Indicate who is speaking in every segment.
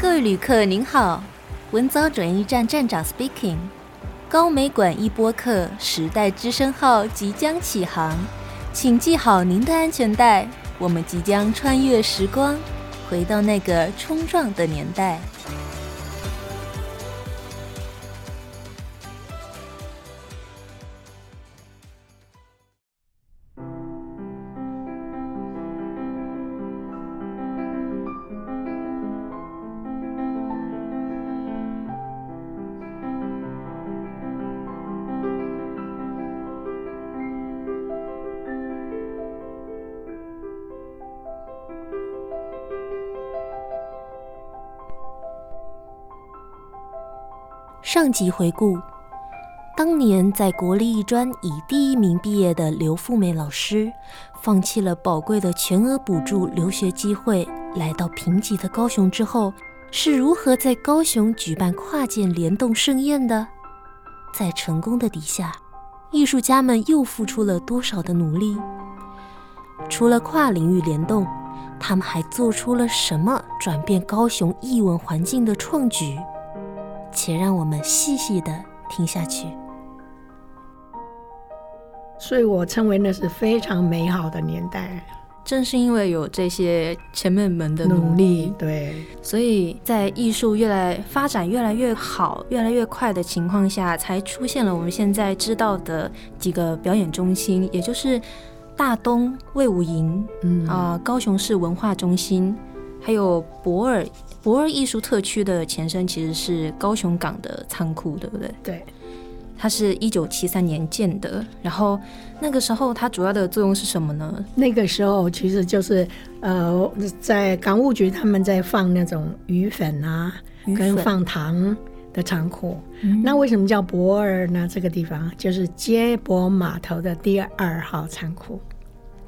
Speaker 1: 各位旅客您好，文藻转运站站长 speaking，高美馆一播客时代之声号即将启航，请系好您的安全带，我们即将穿越时光，回到那个冲撞的年代。上集回顾，当年在国立艺专以第一名毕业的刘富美老师，放弃了宝贵的全额补助留学机会，来到贫瘠的高雄之后，是如何在高雄举办跨界联动盛宴的？在成功的底下，艺术家们又付出了多少的努力？除了跨领域联动，他们还做出了什么转变高雄艺文环境的创举？且让我们细细的听下去。
Speaker 2: 所以我称为那是非常美好的年代。
Speaker 1: 正是因为有这些前辈们的努力，
Speaker 2: 对，
Speaker 1: 所以在艺术越来发展越来越好、越来越快的情况下，才出现了我们现在知道的几个表演中心，也就是大东卫武营，嗯啊、呃，高雄市文化中心，还有驳二。驳二艺术特区的前身其实是高雄港的仓库，对不对？
Speaker 2: 对，
Speaker 1: 它是一九七三年建的。然后那个时候它主要的作用是什么呢？
Speaker 2: 那个时候其实就是呃，在港务局他们在放那种鱼粉啊，粉跟放糖的仓库。嗯、那为什么叫博二呢？这个地方就是接驳码头的第二号仓库，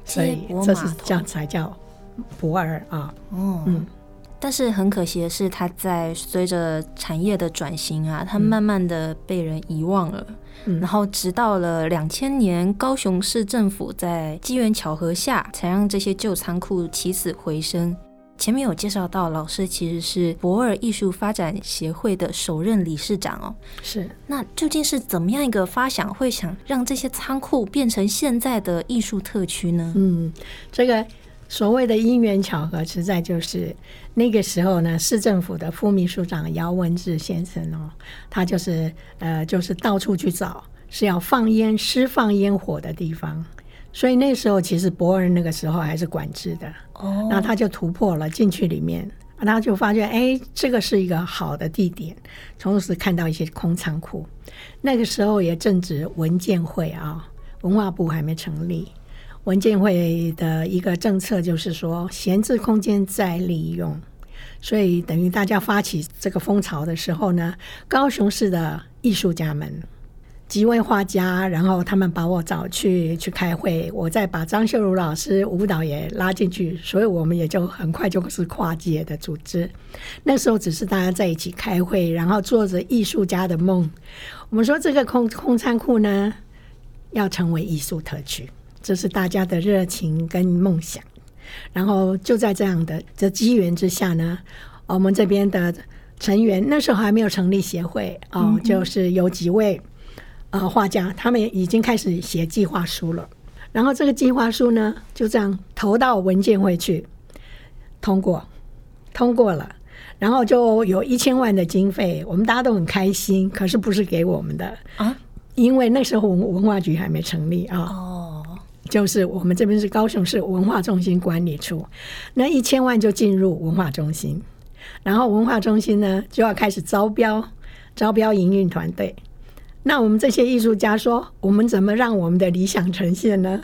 Speaker 2: 所以这是这样才叫博二啊。哦，嗯。
Speaker 1: 但是很可惜的是，它在随着产业的转型啊，它慢慢的被人遗忘了。嗯、然后直到了两千年，高雄市政府在机缘巧合下，才让这些旧仓库起死回生。前面有介绍到，老师其实是博尔艺术发展协会的首任理事长哦。
Speaker 2: 是。
Speaker 1: 那究竟是怎么样一个发想，会想让这些仓库变成现在的艺术特区呢？
Speaker 2: 嗯，这个。所谓的因缘巧合，实在就是那个时候呢，市政府的副秘书长姚文智先生哦，他就是呃，就是到处去找是要放烟、施放烟火的地方，所以那时候其实驳二那个时候还是管制的。哦，那他就突破了进去里面，他就发现哎，这个是一个好的地点，同时看到一些空仓库，那个时候也正值文建会啊，文化部还没成立。文建会的一个政策就是说，闲置空间再利用，所以等于大家发起这个风潮的时候呢，高雄市的艺术家们，几位画家，然后他们把我找去去开会，我再把张秀如老师舞蹈也拉进去，所以我们也就很快就是跨界的组织。那时候只是大家在一起开会，然后做着艺术家的梦。我们说这个空空仓库呢，要成为艺术特区。这是大家的热情跟梦想，然后就在这样的这机缘之下呢，我们这边的成员那时候还没有成立协会哦，就是有几位呃画家，他们已经开始写计划书了，然后这个计划书呢就这样投到文件会去通过，通过了，然后就有一千万的经费，我们大家都很开心，可是不是给我们的。啊，因为那时候文文化局还没成立啊。哦就是我们这边是高雄市文化中心管理处，那一千万就进入文化中心，然后文化中心呢就要开始招标，招标营运团队。那我们这些艺术家说，我们怎么让我们的理想呈现呢？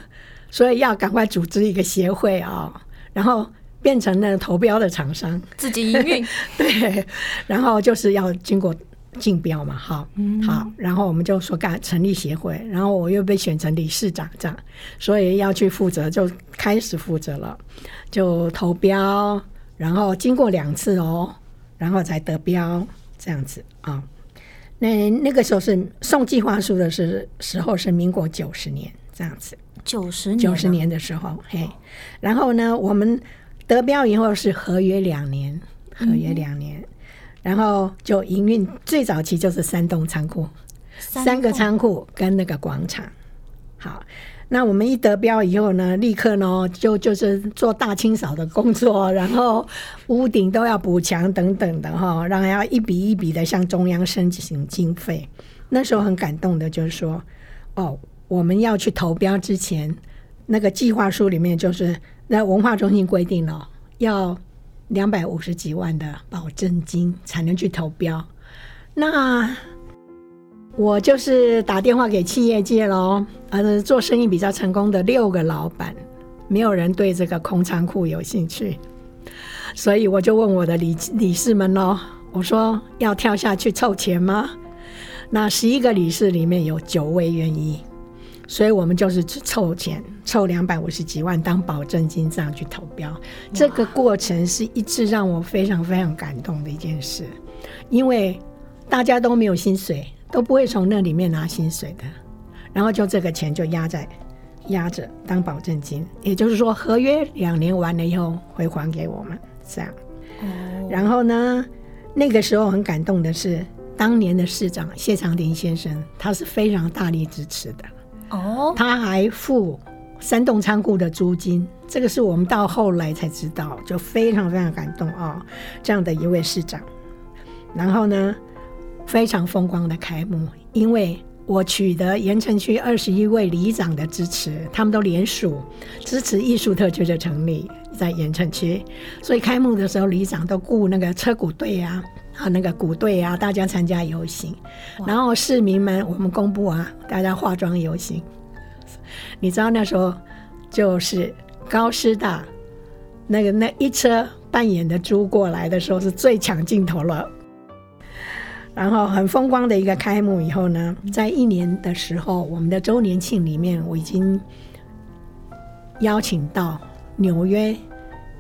Speaker 2: 所以要赶快组织一个协会啊、哦，然后变成了投标的厂商，
Speaker 1: 自己营运。
Speaker 2: 对，然后就是要经过。竞标嘛，好，好，然后我们就说干成立协会，然后我又被选成理事长，这样，所以要去负责，就开始负责了，就投标，然后经过两次哦，然后才得标，这样子啊。那那个时候是送计划书的是时候是民国九十年这样子，
Speaker 1: 九十年，
Speaker 2: 九十年的时候，嘿，然后呢，我们得标以后是合约两年，合约两年。嗯然后就营运最早期就是三栋仓库，三个仓库跟那个广场。好，那我们一得标以后呢，立刻呢就就是做大清扫的工作，然后屋顶都要补墙等等的哈，然后要一笔一笔的向中央申请经费。那时候很感动的，就是说，哦，我们要去投标之前，那个计划书里面就是那文化中心规定了要。两百五十几万的保证金才能去投标，那我就是打电话给企业界喽，呃，做生意比较成功的六个老板，没有人对这个空仓库有兴趣，所以我就问我的理理事们喽，我说要跳下去凑钱吗？那十一个理事里面有九位愿意。所以我们就是凑钱，凑两百五十几万当保证金这样去投标。这个过程是一直让我非常非常感动的一件事，因为大家都没有薪水，都不会从那里面拿薪水的。然后就这个钱就压在压着当保证金，也就是说合约两年完了以后会还给我们这样。然后呢，那个时候很感动的是，当年的市长谢长廷先生，他是非常大力支持的。哦，他还付三栋仓库的租金，这个是我们到后来才知道，就非常非常感动啊！这样的一位市长，然后呢，非常风光的开幕，因为我取得盐城区二十一位里长的支持，他们都联署支持艺术特区的成立在盐城区，所以开幕的时候，里长都雇那个车鼓队啊。啊，那个鼓队啊，大家参加游行，然后市民们，我们公布啊，大家化妆游行。你知道那时候就是高师大那个那一车扮演的猪过来的时候，是最抢镜头了。然后很风光的一个开幕以后呢，在一年的时候，我们的周年庆里面，我已经邀请到纽约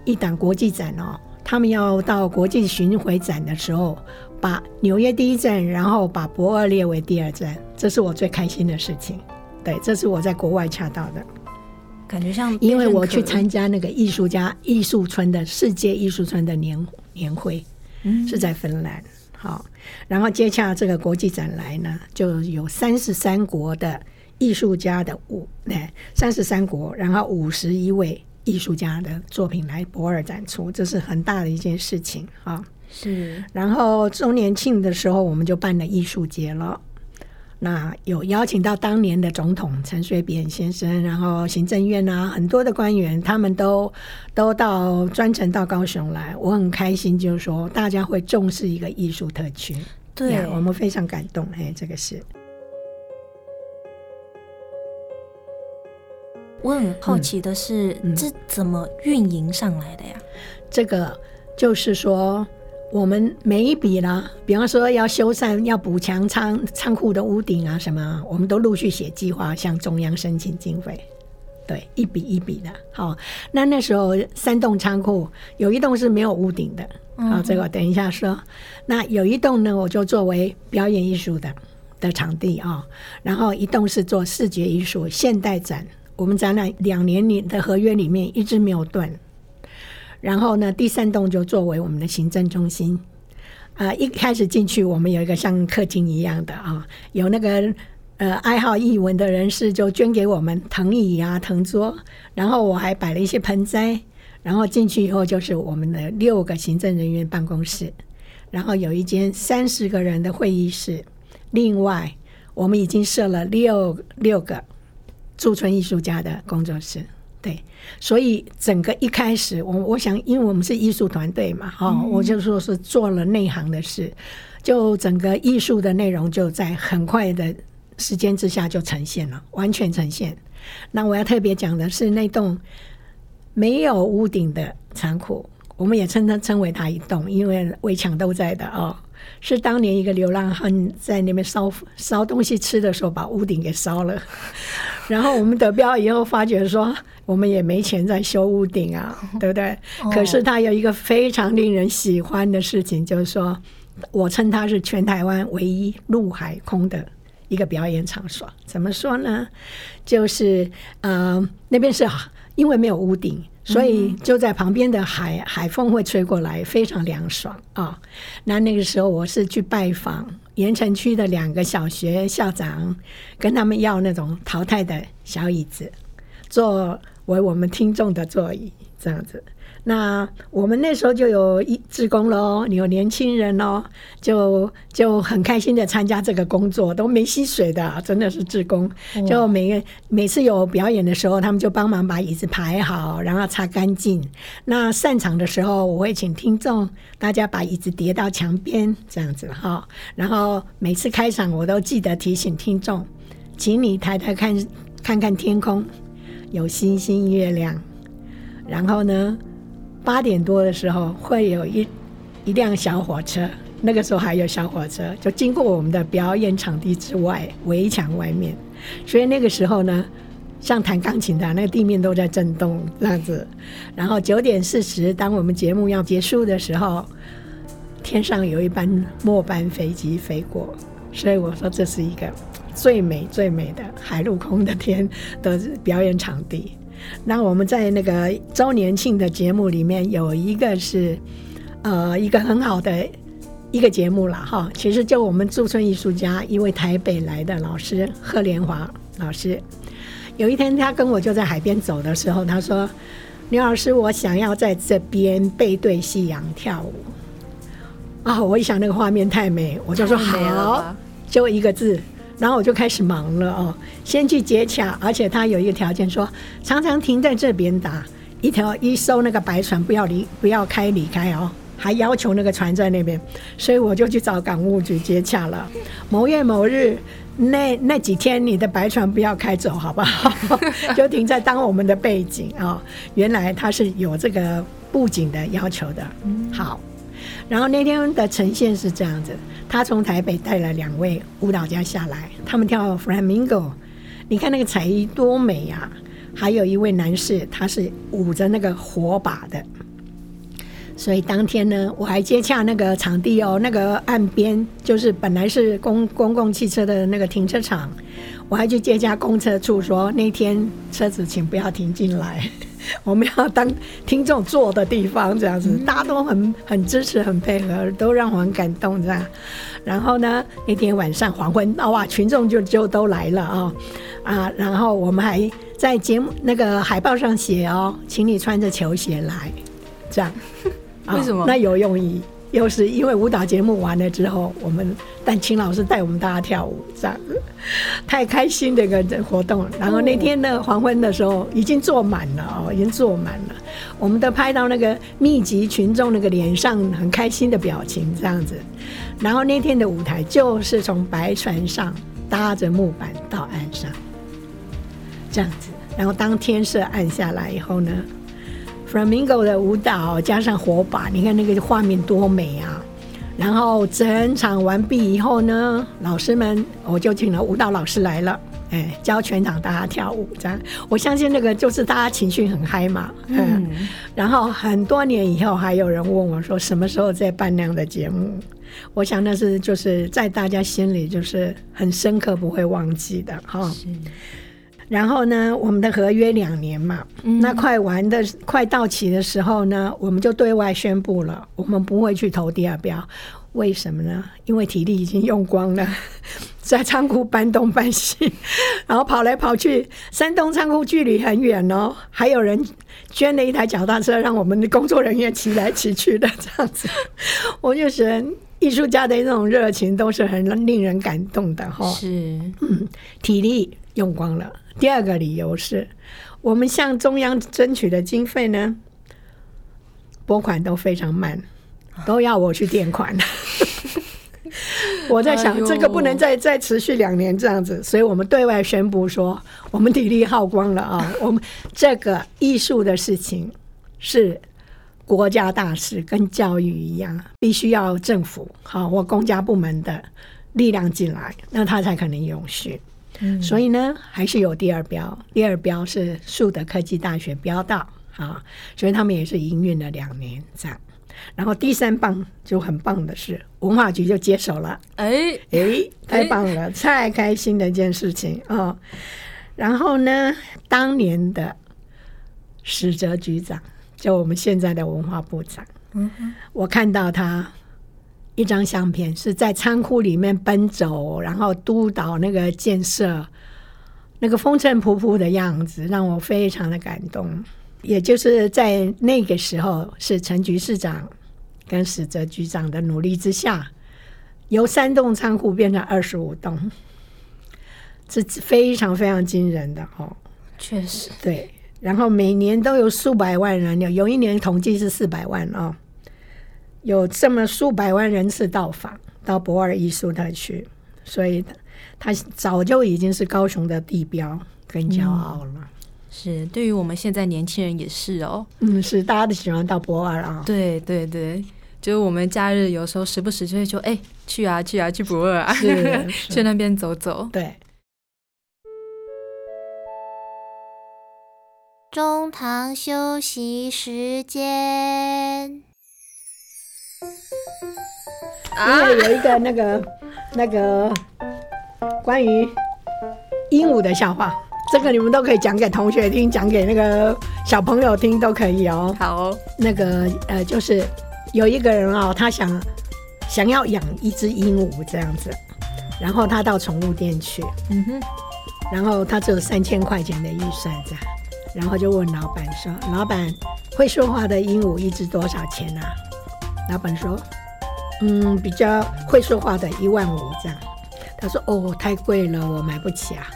Speaker 2: 一档国际展哦。他们要到国际巡回展的时候，把纽约第一站，然后把博尔列为第二站，这是我最开心的事情。对，这是我在国外恰到的，
Speaker 1: 感觉像
Speaker 2: 因为我去参加那个艺术家艺术村的世界艺术村的年年会，嗯，是在芬兰。好，然后接洽这个国际展来呢，就有三十三国的艺术家的五，对，三十三国，然后五十一位。艺术家的作品来博尔展出，这是很大的一件事情啊。是，然后周年庆的时候，我们就办了艺术节了。那有邀请到当年的总统陈水扁先生，然后行政院啊很多的官员，他们都都到专程到高雄来。我很开心，就是说大家会重视一个艺术特区，对，我们非常感动。哎，这个是。
Speaker 1: 我很好奇的是，这怎么运营上来的呀？
Speaker 2: 这个就是说，我们每一笔呢，比方说要修缮、要补强仓仓库的屋顶啊什么，我们都陆续写计划向中央申请经费。对，一笔一笔的。好，那那时候三栋仓库有一栋是没有屋顶的，好，这个等一下说。那有一栋呢，我就作为表演艺术的的场地啊，然后一栋是做视觉艺术现代展。我们展览两年里的合约里面一直没有断，然后呢，第三栋就作为我们的行政中心。啊、一开始进去，我们有一个像客厅一样的啊，有那个呃爱好艺文的人士就捐给我们藤椅啊、藤桌，然后我还摆了一些盆栽。然后进去以后就是我们的六个行政人员办公室，然后有一间三十个人的会议室。另外，我们已经设了六六个。驻村艺术家的工作室，对，所以整个一开始，我我想，因为我们是艺术团队嘛，哈、嗯，我就说是做了内行的事，就整个艺术的内容就在很快的时间之下就呈现了，完全呈现。那我要特别讲的是那栋没有屋顶的仓库，我们也称它称为它一栋，因为围墙都在的哦。是当年一个流浪汉在那边烧烧东西吃的时候，把屋顶给烧了。然后我们得标以后，发觉说我们也没钱再修屋顶啊，对不对？可是他有一个非常令人喜欢的事情，就是说我称他是全台湾唯一陆海空的一个表演场所。怎么说呢？就是呃，那边是因为没有屋顶，所以就在旁边的海海风会吹过来，非常凉爽啊、哦。那那个时候我是去拜访盐城区的两个小学校长，跟他们要那种淘汰的小椅子，作为我们听众的座椅，这样子。那我们那时候就有一志工喽，你有年轻人喽，就就很开心的参加这个工作，都没吸水的，真的是志工。就每个每次有表演的时候，他们就帮忙把椅子排好，然后擦干净。那散场的时候，我会请听众大家把椅子叠到墙边，这样子哈。然后每次开场，我都记得提醒听众，请你抬头看看看天空，有星星月亮，然后呢，八点多的时候，会有一一辆小火车，那个时候还有小火车，就经过我们的表演场地之外围墙外面，所以那个时候呢，像弹钢琴的那个地面都在震动这样子。然后九点四十，当我们节目要结束的时候，天上有一班末班飞机飞过，所以我说这是一个最美最美的海陆空的天的表演场地。那我们在那个周年庆的节目里面有一个是，呃，一个很好的一个节目了哈。其实就我们驻村艺术家一位台北来的老师贺连华老师，有一天他跟我就在海边走的时候，他说：“刘老师，我想要在这边背对夕阳跳舞。”啊，我一想那个画面太美，我就说好，就一个字。然后我就开始忙了哦，先去接洽，而且他有一个条件说，常常停在这边打一条一艘那个白船不要离不要开离开哦，还要求那个船在那边，所以我就去找港务局接洽了。某月某日那那几天你的白船不要开走好不好？就停在当我们的背景啊、哦。原来他是有这个布景的要求的。好，然后那天的呈现是这样子。他从台北带了两位舞蹈家下来，他们跳 Flamingo，你看那个彩衣多美呀！还有一位男士，他是舞着那个火把的。所以当天呢，我还接洽那个场地哦，那个岸边就是本来是公公共汽车的那个停车场，我还去接洽公车处说，那天车子请不要停进来。我们要当听众坐的地方，这样子，大家都很很支持，很配合，都让我很感动，这样。然后呢，那天晚上黄昏，哇，群众就就都来了啊、哦、啊！然后我们还在节目那个海报上写哦，请你穿着球鞋来，这样。为什么？那有用意。又是因为舞蹈节目完了之后，我们但秦老师带我们大家跳舞，这样太开心的一个活动。然后那天的黄昏的时候，已经坐满了哦，已经坐满了。我们都拍到那个密集群众那个脸上很开心的表情，这样子。然后那天的舞台就是从白船上搭着木板到岸上，这样子。然后当天色暗下来以后呢，Flamingo 的舞蹈加上火把，你看那个画面多美啊！然后整场完毕以后呢，老师们我就请了舞蹈老师来了，哎，教全场大家跳舞。这样，我相信那个就是大家情绪很嗨嘛。嗯。然后很多年以后，还有人问我说，什么时候再办那样的节目？我想那是就是在大家心里就是很深刻，不会忘记的哈。然后呢，我们的合约两年嘛，嗯、那快完的快到期的时候呢，我们就对外宣布了，我们不会去投第二标。为什么呢？因为体力已经用光了，在仓库搬东搬西，然后跑来跑去，山东仓库距离很远哦，还有人捐了一台脚踏车，让我们的工作人员骑来骑去的这样子。我就觉得艺术家的那种热情都是很令人感动的哈。是，嗯，体力用光了。第二个理由是，我们向中央争取的经费呢，拨款都非常慢，都要我去垫款。我在想，这个不能再再持续两年这样子，所以我们对外宣布说，我们体力耗光了啊！我们这个艺术的事情是国家大事，跟教育一样，必须要政府好或公家部门的力量进来，那它才可能永续。所以呢，还是有第二标。第二标是树德科技大学标到啊，所以他们也是营运了两年这样。然后第三棒就很棒的是，文化局就接手了。哎哎，太棒了，太开心的一件事情啊！然后呢，当年的史哲局长，就我们现在的文化部长。嗯，我看到他一张相片，是在仓库里面奔走，然后督导那个建设，那个风尘仆仆的样子，让我非常的感动。也就是在那个时候，是陈局市长跟史哲局长的努力之下，由三栋仓库变成二十五栋，是非常非常惊人的哦。
Speaker 1: 确实，
Speaker 2: 对。然后每年都有数百万人，流有一年统计是四百万哦，有这么数百万人次到访到博尔艺术特区，所以他早就已经是高雄的地标跟骄傲了。嗯、
Speaker 1: 是，对于我们现在年轻人也是哦。
Speaker 2: 嗯，是，大家都喜欢到博尔啊。
Speaker 1: 对对对，就是我们假日有时候时不时就会说，哎，去啊去啊去博尔啊，去那边走走。
Speaker 2: 对。
Speaker 1: 中堂休息时间，
Speaker 2: 因为有一个那个 那个关于鹦鹉的笑话，这个你们都可以讲给同学听，讲给那个小朋友听都可以哦。
Speaker 1: 好哦，
Speaker 2: 那个呃，就是有一个人哦，他想想要养一只鹦鹉这样子，然后他到宠物店去，嗯哼，然后他只有三千块钱的预算这样。然后就问老板说：“老板，会说话的鹦鹉一只多少钱啊？”老板说：“嗯，比较会说话的一万五这样。”他说：“哦，太贵了，我买不起啊。”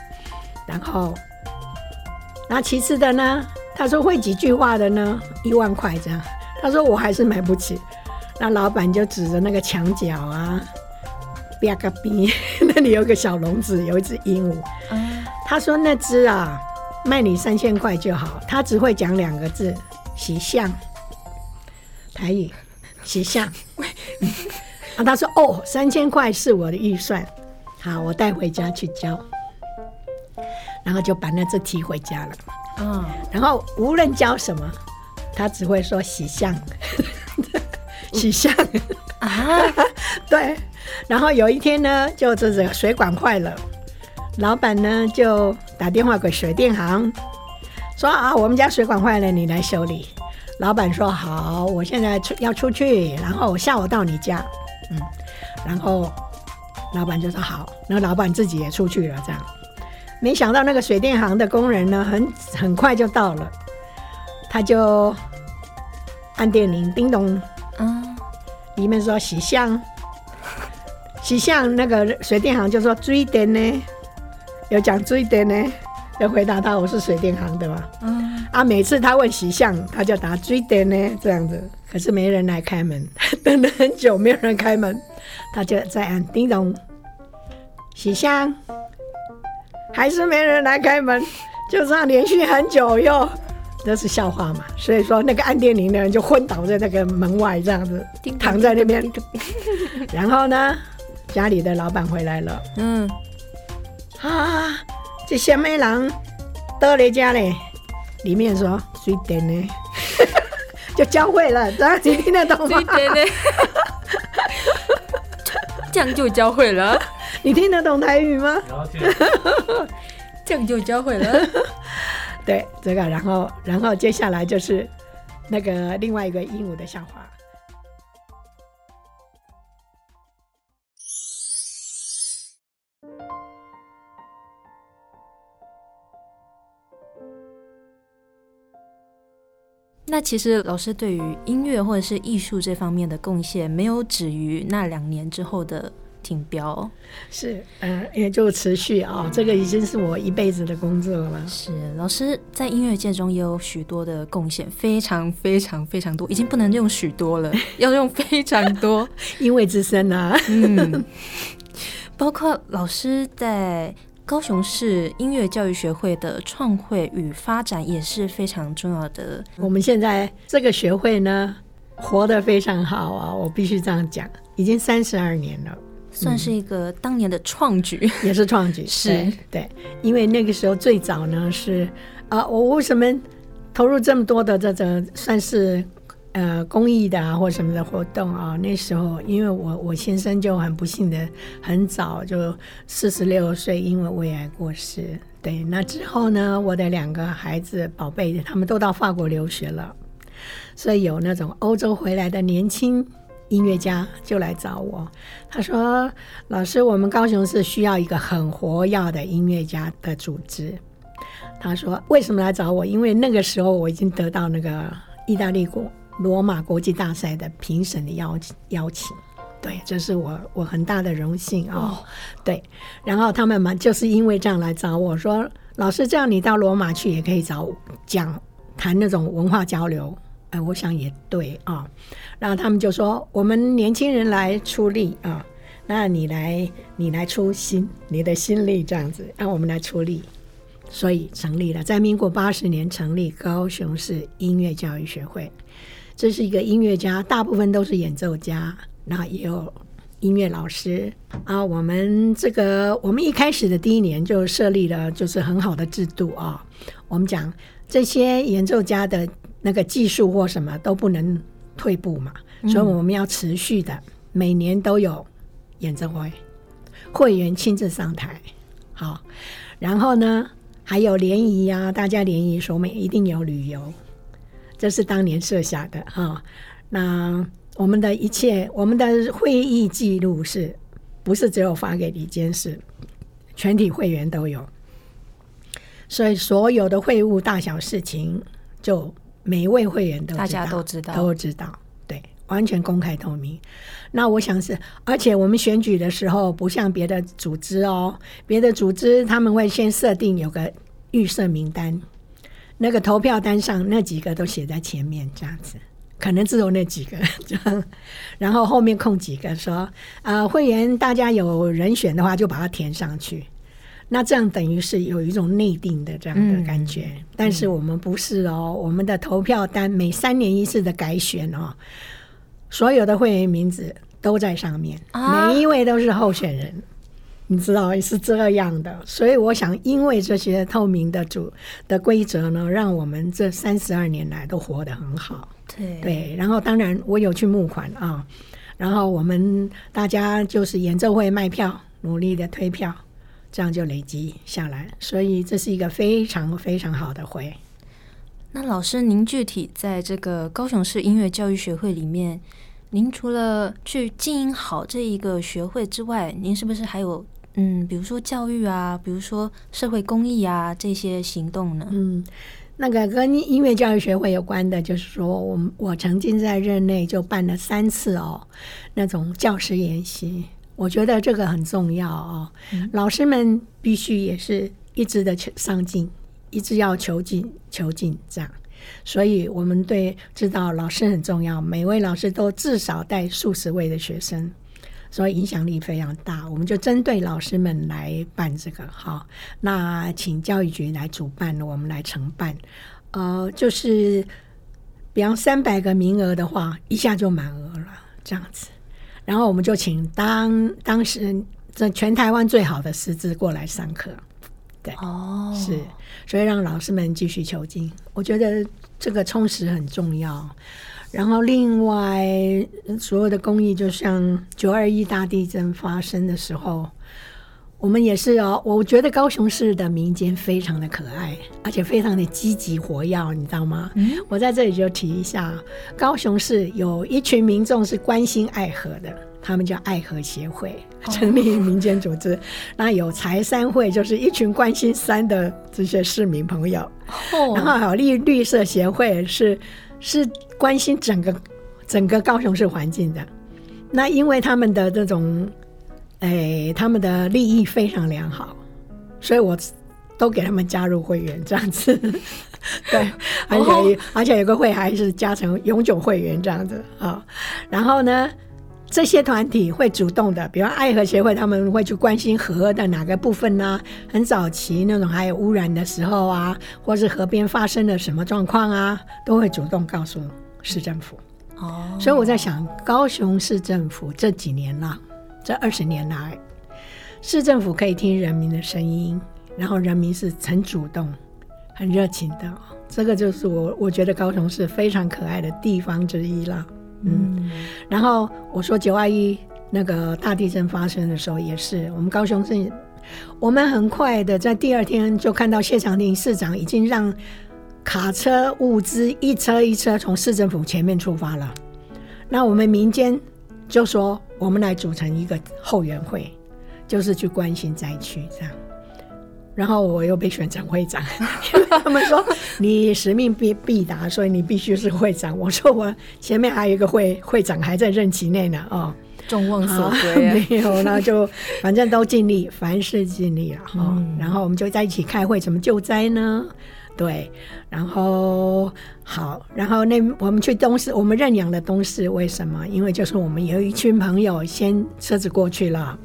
Speaker 2: 然后，那其次的呢？他说：“会几句话的呢？一万块这样。”他说：“我还是买不起。”那老板就指着那个墙角啊，边个边 那里有个小笼子，有一只鹦鹉。嗯，他说：“那只啊。”卖你三千块就好，他只会讲两个字“喜相”，台语“喜相”。啊，他说：“哦，三千块是我的预算，好，我带回家去交。”然后就把那只提回家了。嗯，然后无论教什么，他只会说“喜相”，喜相啊，对。然后有一天呢，就这个水管坏了。老板呢就打电话给水电行，说啊，我们家水管坏了，你来修理。老板说好，我现在出要出去，然后下午到你家。嗯，然后老板就说好，然后老板自己也出去了。这样，没想到那个水电行的工人呢，很很快就到了，他就按电铃，叮咚，嗯，里面说洗相，洗相，那个水电行就说水电呢。有讲水电呢，要回答他，我是水电行的嘛。嗯啊，每次他问喜相，他就答追电呢这样子。可是没人来开门，等了很久没有人开门，他就再按叮咚，喜相，还是没人来开门，就这样连续很久哟。这是笑话嘛？所以说那个按电铃的人就昏倒在那个门外这样子，躺在那边。然后呢，家里的老板回来了。嗯。啊，这什么人到你家嘞？里面说水电呢，就教会了，这样你听得懂吗？水电呢，
Speaker 1: 这样就教会了。
Speaker 2: 你听得懂台语吗？
Speaker 1: 这样就教会了。
Speaker 2: 对，这个，然后，然后接下来就是那个另外一个鹦鹉的笑话。
Speaker 1: 那其实老师对于音乐或者是艺术这方面的贡献，没有止于那两年之后的停标，
Speaker 2: 是，呃，也就持续啊、哦，这个已经是我一辈子的工作了。
Speaker 1: 是，老师在音乐界中也有许多的贡献，非常非常非常多，已经不能用许多了，要用非常多，
Speaker 2: 因为资深啊，
Speaker 1: 嗯，包括老师在。高雄市音乐教育学会的创会与发展也是非常重要的。
Speaker 2: 我们现在这个学会呢，活得非常好啊，我必须这样讲，已经三十二年了，
Speaker 1: 算是一个当年的创举，
Speaker 2: 也是创举。
Speaker 1: 是
Speaker 2: 对，对，因为那个时候最早呢是啊，我为什么投入这么多的这个算是呃公益的啊或什么的活动啊。那时候因为我我先生就很不幸的很早就四十六岁因为胃癌过世。对，那之后呢，我的两个孩子宝贝他们都到法国留学了，所以有那种欧洲回来的年轻。音乐家就来找我，他说：“老师，我们高雄市需要一个很活跃的音乐家的组织。”他说：“为什么来找我？因为那个时候我已经得到那个意大利国罗马国际大赛的评审的邀请邀请，对，这是我我很大的荣幸啊、哦。哦、对，然后他们嘛，就是因为这样来找我说：‘老师，这样你到罗马去也可以找我讲谈那种文化交流。’哎，我想也对啊。哦”然后他们就说：“我们年轻人来出力啊，那你来，你来出心，你的心力这样子，让我们来出力，所以成立了，在民国八十年成立高雄市音乐教育学会。这是一个音乐家，大部分都是演奏家，然后也有音乐老师啊。我们这个，我们一开始的第一年就设立了，就是很好的制度啊。我们讲这些演奏家的那个技术或什么都不能。”退步嘛，所以我们要持续的，嗯、每年都有演奏会，会员亲自上台，好，然后呢，还有联谊啊，大家联谊说，我们一定有旅游，这是当年设下的哈。那我们的一切，我们的会议记录是不是只有发给李监事，全体会员都有，所以所有的会务大小事情就。每一位会员都，大家都知道，都知道，对，完全公开透明。那我想是，而且我们选举的时候不像别的组织哦，别的组织他们会先设定有个预设名单，那个投票单上那几个都写在前面，这样子，可能只有那几个 这样，然后后面空几个说，呃，会员大家有人选的话就把它填上去。那这样等于是有一种内定的这样的感觉，嗯、但是我们不是哦，我们的投票单每三年一次的改选哦，所有的会员名字都在上面，啊、每一位都是候选人，你知道是这样的。所以我想，因为这些透明的主的规则呢，让我们这三十二年来都活得很好。对对，然后当然我有去募款啊，然后我们大家就是演奏会卖票，努力的推票。这样就累积下来，所以这是一个非常非常好的会。
Speaker 1: 那老师，您具体在这个高雄市音乐教育学会里面，您除了去经营好这一个学会之外，您是不是还有嗯，比如说教育啊，比如说社会公益啊这些行动呢？
Speaker 2: 嗯，那个跟音乐教育学会有关的，就是说我我曾经在任内就办了三次哦，那种教师研习。我觉得这个很重要哦，嗯、老师们必须也是一直的求上进，一直要求进求进这样。所以我们对知道老师很重要，每位老师都至少带数十位的学生，所以影响力非常大。我们就针对老师们来办这个，好，那请教育局来主办，我们来承办。呃，就是比方三百个名额的话，一下就满额了，这样子。然后我们就请当当时这全台湾最好的师资过来上课，对，哦，是，所以让老师们继续求精，我觉得这个充实很重要。然后另外所有的公益，就像九二一大地震发生的时候。我们也是哦，我觉得高雄市的民间非常的可爱，而且非常的积极活跃，你知道吗？嗯，我在这里就提一下，高雄市有一群民众是关心爱河的，他们叫爱河协会，成立民间组织。哦、那有财山会，就是一群关心山的这些市民朋友。哦、然后还有绿绿色协会是，是是关心整个整个高雄市环境的。那因为他们的这种。哎，他们的利益非常良好，所以我都给他们加入会员这样子。对，而且、哦、而且有个会还是加成永久会员这样子啊、哦。然后呢，这些团体会主动的，比如爱河协会，他们会去关心河的哪个部分呢、啊？很早期那种还有污染的时候啊，或是河边发生了什么状况啊，都会主动告诉市政府。哦，所以我在想，高雄市政府这几年啦。这二十年来，市政府可以听人民的声音，然后人民是很主动、很热情的这个就是我我觉得高雄市非常可爱的地方之一了。嗯，然后我说九二一那个大地震发生的时候，也是我们高雄市，我们很快的在第二天就看到谢长廷市长已经让卡车物资一车一车从市政府前面出发了。那我们民间就说，我们来组成一个后援会，就是去关心灾区这样。然后我又被选成会长，因 为他们说你使命必必达，所以你必须是会长。我说我前面还有一个会会长还在任期内呢，哦，
Speaker 1: 众望所归，
Speaker 2: 啊，没有，那就反正都尽力，凡事尽力了哈，哦。然后我们就在一起开会，怎么救灾呢？对，然后好，然后那我们去东市，我们认养了东市，为什么？因为就是我们有一群朋友先车子过去了。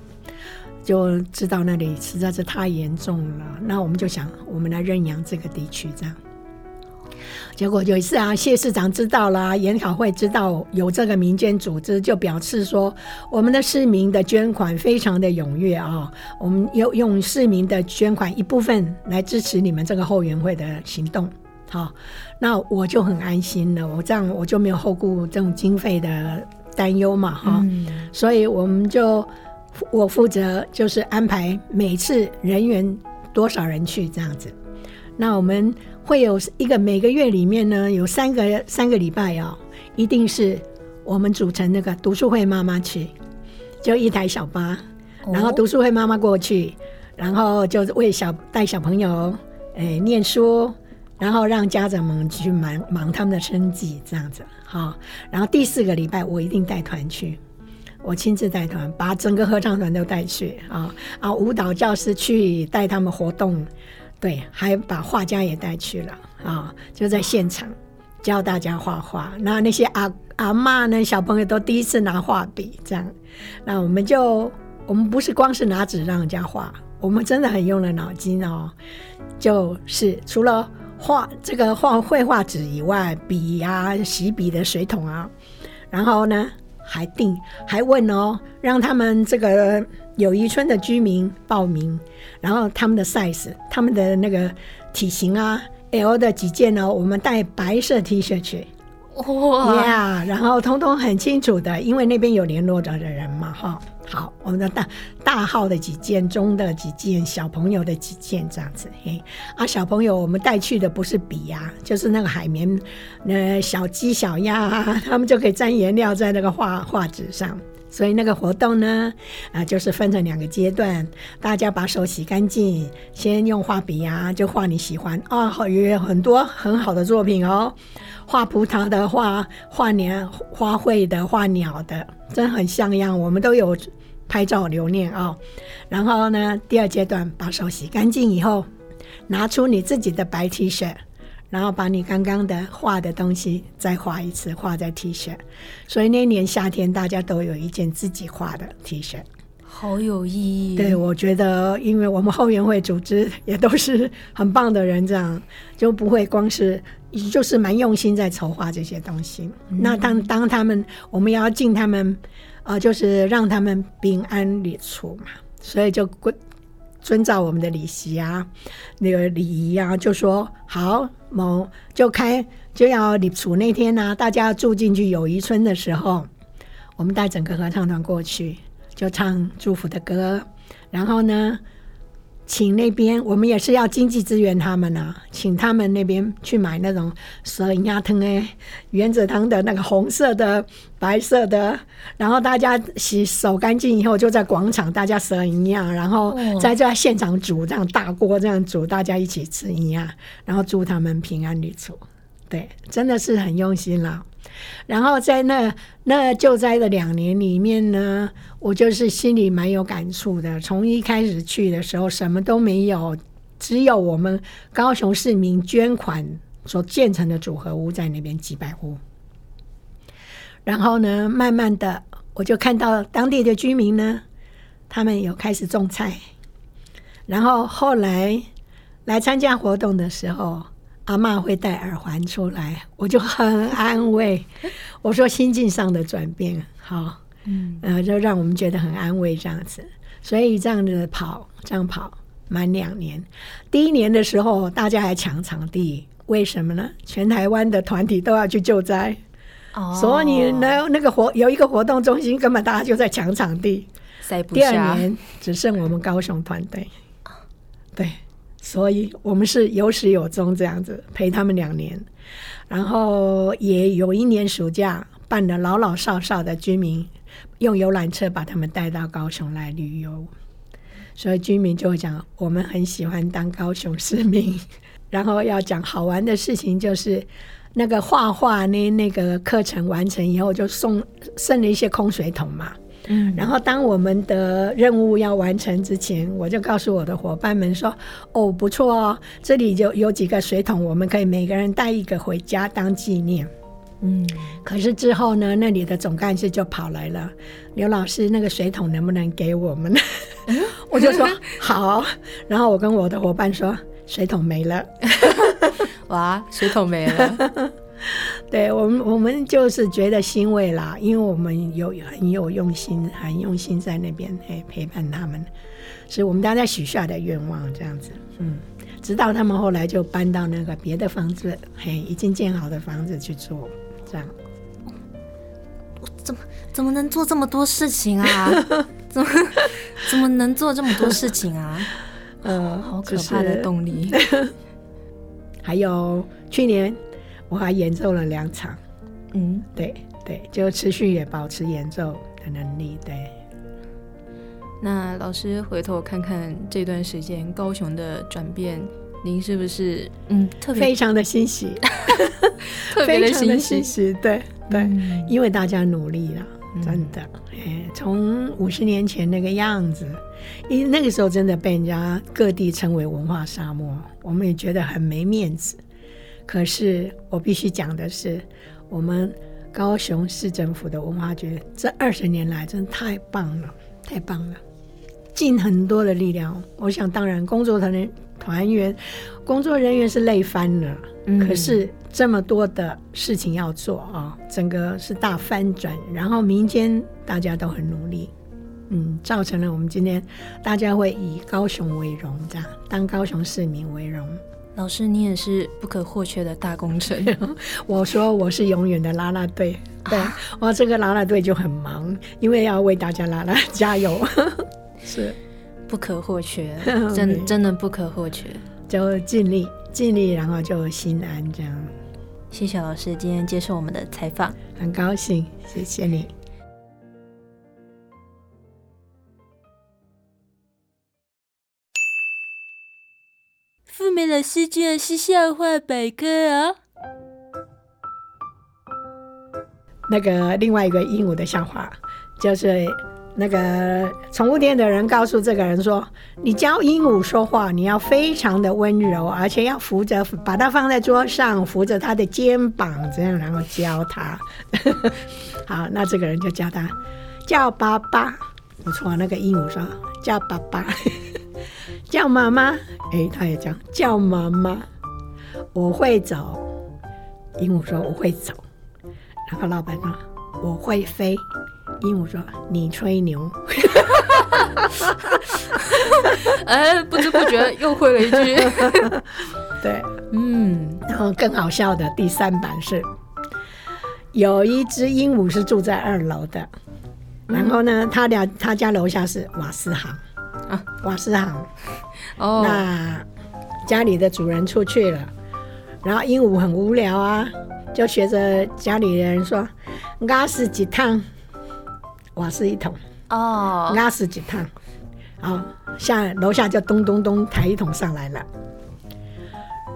Speaker 2: 就知道那里实在是太严重了，那我们就想，我们来认养这个地区，这样。结果有一次啊，谢市长知道了，研讨会知道有这个民间组织，就表示说，我们的市民的捐款非常的踊跃啊，我们要用市民的捐款一部分来支持你们这个后援会的行动。好，那我就很安心了，我这样我就没有后顾这种经费的担忧嘛，哈、嗯，所以我们就。我负责就是安排每次人员多少人去这样子，那我们会有一个每个月里面呢，有三个三个礼拜啊、喔，一定是我们组成那个读书会妈妈去，就一台小巴，然后读书会妈妈过去，然后就为小带小朋友诶、欸、念书，然后让家长们去忙忙他们的生计这样子好，然后第四个礼拜我一定带团去。我亲自带团，把整个合唱团都带去啊啊！舞蹈教师去带他们活动，对，还把画家也带去了啊，就在现场教大家画画。那那些阿阿嬷呢，小朋友都第一次拿画笔，这样。那我们就，我们不是光是拿纸让人家画，我们真的很用了脑筋哦。就是除了画这个画绘画纸以外，笔呀、洗笔的水桶啊，然后呢，还定还问哦，让他们这个友谊村的居民报名，然后他们的 size，他们的那个体型啊，L 的几件呢？我们带白色 T 恤去，哇呀，yeah, 然后通通很清楚的，因为那边有联络着的人嘛，哈。好，我们的大大号的几件，中的几件，小朋友的几件，这样子嘿。啊，小朋友，我们带去的不是笔呀、啊，就是那个海绵，那小鸡、小鸭、他们就可以沾颜料在那个画画纸上。所以那个活动呢，啊，就是分成两个阶段，大家把手洗干净，先用画笔呀、啊，就画你喜欢啊，好，有很多很好的作品哦。画葡萄的，画画鸟花卉的，画鸟的，真很像样。我们都有拍照留念啊、然后呢，第二阶段把手洗干净以后，拿出你自己的白 T 恤，然后把你刚刚的画的东西再画一次，画在 T 恤。所以那年夏天，大家都有一件自己画的 T 恤，
Speaker 1: 好有意义。
Speaker 2: 对，我觉得，因为我们后援会组织也都是很棒的人，这样就不会光是。就是蛮用心在筹划这些东西。嗯、那当当他们，我们要敬他们，呃，就是让他们平安离处嘛。所以就遵照我们的礼席啊，那个礼仪啊，就说好，某就开就要立处那天呢、大家住进去友谊村的时候，我们带整个合唱团过去，就唱祝福的歌，然后呢。请那边，我们也是要经济支援他们呢、啊，请他们那边去买那种蛇饮鸭汤哎，原子汤的那个红色的、白色的，然后大家洗手干净以后，就在广场大家蛇饮鸭，然后在这现场煮，这样大锅这样煮，大家一起吃饮鸭，然后祝他们平安旅途。对，真的是很用心了。然后在那那救灾的两年里面呢，我就是心里蛮有感触的。从一开始去的时候，什么都没有，只有我们高雄市民捐款所建成的组合屋在那边几百户。然后呢，慢慢的我就看到当地的居民呢，他们有开始种菜。然后后来来参加活动的时候。阿妈会戴耳环出来，我就很安慰。我说心境上的转变，好，嗯，呃，就让我们觉得很安慰这样子。所以这样子跑，这样跑满两年。第一年的时候，大家还抢场地，为什么呢？全台湾的团体都要去救灾，
Speaker 1: 哦，
Speaker 2: 所以呢那那个活有一个活动中心，根本大家就在抢场地。
Speaker 1: 塞不下。
Speaker 2: 第二年只剩我们高雄团队，对，所以我们是有始有终这样子陪他们两年，然后也有一年暑假办了老老少少的居民用游览车把他们带到高雄来旅游，所以居民就会讲我们很喜欢当高雄市民。然后要讲好玩的事情，就是那个画画那那个课程完成以后，就送剩了一些空水桶嘛。嗯，然后当我们的任务要完成之前，我就告诉我的伙伴们说：“哦，不错哦，这里就有几个水桶，我们可以每个人带一个回家当纪念。”嗯，可是之后呢，那里的总干事就跑来了，刘老师，那个水桶能不能给我们？我就说好，然后我跟我的伙伴说。水桶没了，
Speaker 1: 哇！水桶没了，
Speaker 2: 对我们，我们就是觉得欣慰啦，因为我们有很有用心，很用心在那边哎陪伴他们，是我们大家许下的愿望这样子，嗯，直到他们后来就搬到那个别的房子，嘿，已经建好的房子去住，这样。
Speaker 1: 我怎么怎么能做这么多事情啊？怎么怎么能做这么多事情啊？呃，好可怕的动力。
Speaker 2: 还有去年我还演奏了两场，嗯，对对，就持续也保持演奏的能力。对，
Speaker 1: 那老师回头看看这段时间高雄的转变，您是不是嗯特别
Speaker 2: 非常的欣喜，
Speaker 1: 特别的欣喜？
Speaker 2: 对对，嗯，因为大家努力了。真的，哎，从五十年前那个样子，因为那个时候真的被人家各地称为文化沙漠，我们也觉得很没面子。可是我必须讲的是，我们高雄市政府的文化局这二十年来真的太棒了，太棒了，尽很多的力量。我想，当然工作团员团员工作人员是累翻了，嗯，可是。这么多的事情要做啊，整个是大翻转，然后民间大家都很努力，嗯，造成了我们今天大家会以高雄为荣，这样当高雄市民为荣。
Speaker 1: 老师，你也是不可或缺的大功臣。
Speaker 2: 我说我是永远的啦啦队，对，我这个啦啦队就很忙，因为要为大家啦啦加油，是。
Speaker 1: 不可或缺，真真的不可或缺，
Speaker 2: 就尽力尽力，然后就心安这样。
Speaker 1: 谢谢老师今天接受我们的采访，
Speaker 2: 很高兴，谢谢你。
Speaker 1: 美老师居然是笑话百科啊！
Speaker 2: 那个另外一个鹦鹉的笑话就是。那个宠物店的人告诉这个人说：“你教鹦鹉说话，你要非常的温柔，而且要扶着把它放在桌上，扶着它的肩膀，这样然后教它。”好，那这个人就教他叫爸爸，不错。那个鹦鹉说叫爸爸，叫妈妈，哎，他也讲叫妈妈。我会走，鹦鹉说我会走，然后老板说我会飞。鹦鹉说：“你吹牛。”
Speaker 1: 哎，不知不觉又会了一句。
Speaker 2: 对，嗯，然后更好笑的第三版是，有一只鹦鹉是住在二楼的，然后呢，他俩他家楼下是瓦斯行啊，瓦斯行。哦，那家里的主人出去了，然后鹦鹉很无聊啊，就学着家里的人说：“嘎死几趟。”瓦斯一桶。哦，拉屎几趟，好，下楼下就咚咚咚抬一桶上来了，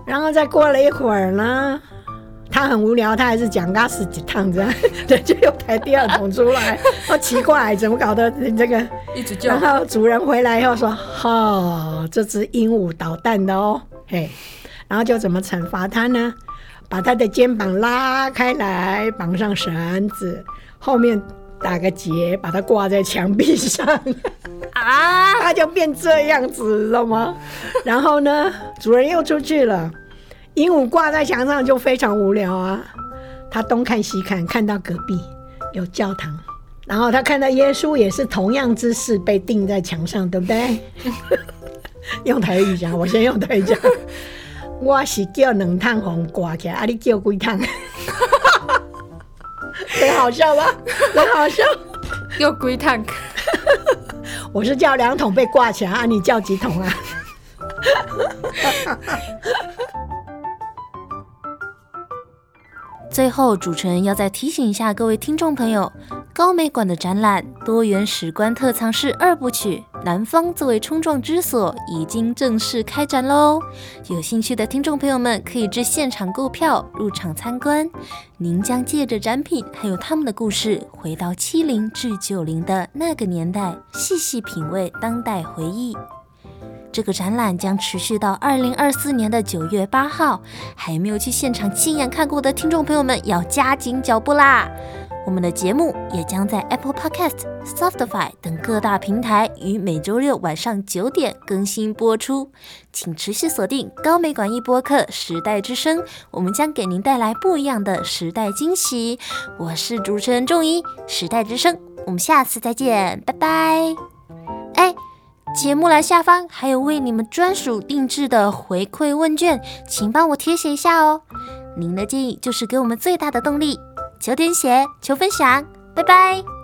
Speaker 2: 然后再过了一会儿呢，他很无聊，他还是讲拉屎几趟这样，对，就又抬第二桶出来，好 奇怪，怎么搞的这个一直叫，然后主人回来以后说，哈、哦，这只鹦鹉捣蛋的哦，嘿，然后就怎么惩罚他呢？把他的肩膀拉开来，绑上绳子，后面。打个结，把它挂在墙壁上啊，它就变这样子，知道吗？然后呢，主人又出去了，鹦鹉挂在墙上就非常无聊啊。他东看西看，看到隔壁有教堂，然后他看到耶稣也是同样姿势被钉在墙上，对不对？用台语讲，我先用台语讲。我是叫两趟红挂起来，啊，你叫几趟？很好笑吧？很好笑。
Speaker 1: 又几趟？
Speaker 2: 我是叫两桶被挂起来，啊，你叫几桶啊？
Speaker 1: 最后，主持人要再提醒一下各位听众朋友，高美馆的展览《多元史观特藏室二部曲：南方作为冲撞之所》已经正式开展喽！有兴趣的听众朋友们可以至现场购票入场参观。您将借着展品还有他们的故事，回到七零至九零的那个年代，细细品味当代回忆。这个展览将持续到二零二四年的九月八号，还没有去现场亲眼看过的听众朋友们要加紧脚步啦！我们的节目也将在 Apple Podcast、Spotify 等各大平台于每周六晚上九点更新播出，请持续锁定高美馆一播客时代之声，我们将给您带来不一样的时代惊喜。我是主持人仲怡，时代之声，我们下次再见，拜拜！哎。节目栏下方还有为你们专属定制的回馈问卷，请帮我填写一下哦。您的建议就是给我们最大的动力，求填写，求分享，拜拜。